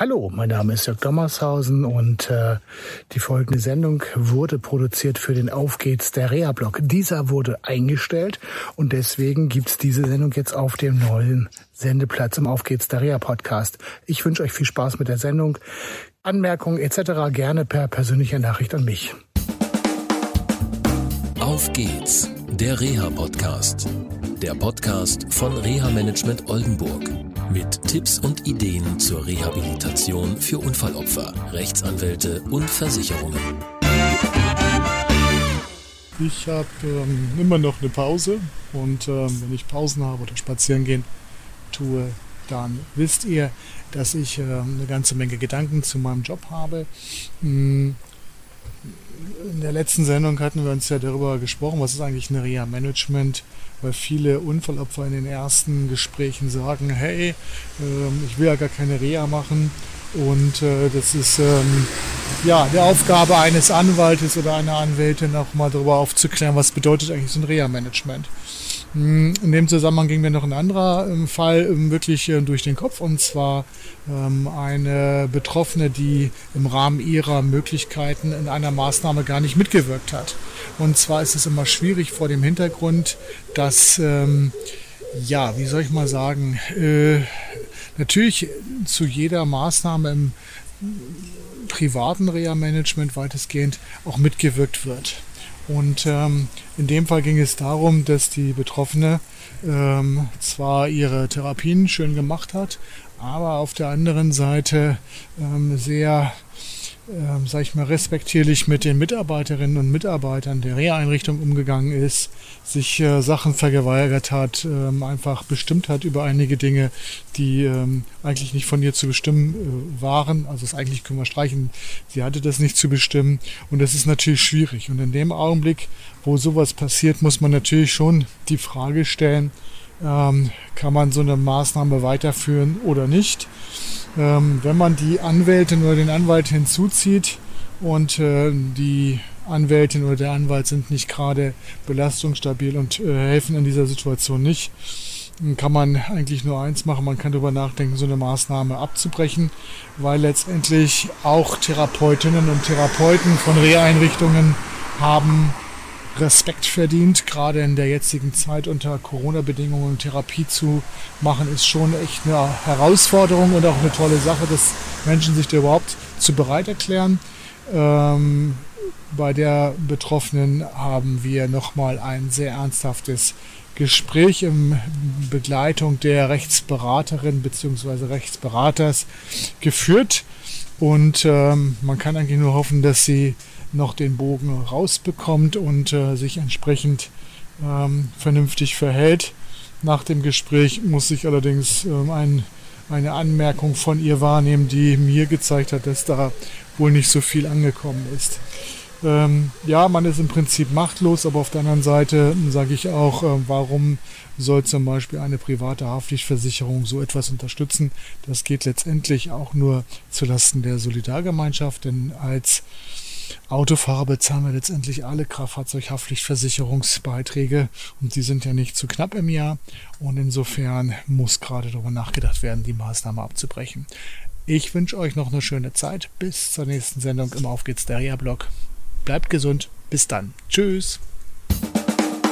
Hallo, mein Name ist Jörg Dommershausen und äh, die folgende Sendung wurde produziert für den Auf geht's der Reha-Blog. Dieser wurde eingestellt und deswegen gibt's diese Sendung jetzt auf dem neuen Sendeplatz im Auf geht's der Reha-Podcast. Ich wünsche euch viel Spaß mit der Sendung. Anmerkungen etc. gerne per persönlicher Nachricht an mich. Auf geht's, der Reha-Podcast. Der Podcast von Reha Management Oldenburg mit Tipps und Ideen zur Rehabilitation für Unfallopfer, Rechtsanwälte und Versicherungen. Ich habe ähm, immer noch eine Pause und ähm, wenn ich Pausen habe oder spazieren gehen tue, dann wisst ihr, dass ich äh, eine ganze Menge Gedanken zu meinem Job habe. Hm, in der letzten Sendung hatten wir uns ja darüber gesprochen, was ist eigentlich ein Reha-Management, weil viele Unfallopfer in den ersten Gesprächen sagen, hey, ähm, ich will ja gar keine Reha machen und äh, das ist ähm, ja die Aufgabe eines Anwaltes oder einer Anwältin auch mal darüber aufzuklären, was bedeutet eigentlich so ein Reha-Management. Hm, in dem Zusammenhang ging mir noch ein anderer ähm, Fall ähm, wirklich äh, durch den Kopf und zwar ähm, eine Betroffene, die im Rahmen ihrer Möglichkeiten in einer Maßnahme gar nicht mitgewirkt hat. Und zwar ist es immer schwierig vor dem Hintergrund, dass ja, wie soll ich mal sagen, äh, natürlich zu jeder Maßnahme im privaten Reha-Management weitestgehend auch mitgewirkt wird. Und ähm, in dem Fall ging es darum, dass die Betroffene ähm, zwar ihre Therapien schön gemacht hat, aber auf der anderen Seite ähm, sehr ähm, sag ich mal, respektierlich mit den Mitarbeiterinnen und Mitarbeitern der Reha-Einrichtung umgegangen ist, sich äh, Sachen vergeweigert hat, ähm, einfach bestimmt hat über einige Dinge, die ähm, eigentlich nicht von ihr zu bestimmen äh, waren. Also das eigentlich können wir streichen. Sie hatte das nicht zu bestimmen und das ist natürlich schwierig. Und in dem Augenblick, wo sowas passiert, muss man natürlich schon die Frage stellen, ähm, kann man so eine Maßnahme weiterführen oder nicht. Ähm, wenn man die Anwältin oder den Anwalt hinzuzieht und äh, die Anwältin oder der Anwalt sind nicht gerade belastungsstabil und äh, helfen in dieser Situation nicht, kann man eigentlich nur eins machen, man kann darüber nachdenken, so eine Maßnahme abzubrechen, weil letztendlich auch Therapeutinnen und Therapeuten von Reha-Einrichtungen haben Respekt verdient. Gerade in der jetzigen Zeit unter Corona-Bedingungen Therapie zu machen, ist schon echt eine Herausforderung und auch eine tolle Sache, dass Menschen sich da überhaupt zu bereit erklären. Ähm, bei der Betroffenen haben wir nochmal ein sehr ernsthaftes Gespräch in Begleitung der Rechtsberaterin bzw. Rechtsberaters geführt. Und ähm, man kann eigentlich nur hoffen, dass sie noch den Bogen rausbekommt und äh, sich entsprechend ähm, vernünftig verhält. Nach dem Gespräch muss ich allerdings ähm, ein, eine Anmerkung von ihr wahrnehmen, die mir gezeigt hat, dass da wohl nicht so viel angekommen ist. Ähm, ja, man ist im Prinzip machtlos, aber auf der anderen Seite sage ich auch, äh, warum soll zum Beispiel eine private Haftpflichtversicherung so etwas unterstützen? Das geht letztendlich auch nur zulasten der Solidargemeinschaft, denn als Autofahrer bezahlen wir letztendlich alle Kraftfahrzeughaftpflichtversicherungsbeiträge und die sind ja nicht zu knapp im Jahr und insofern muss gerade darüber nachgedacht werden, die Maßnahme abzubrechen. Ich wünsche euch noch eine schöne Zeit. Bis zur nächsten Sendung im Auf geht's der Reha-Blog. Bleibt gesund. Bis dann. Tschüss.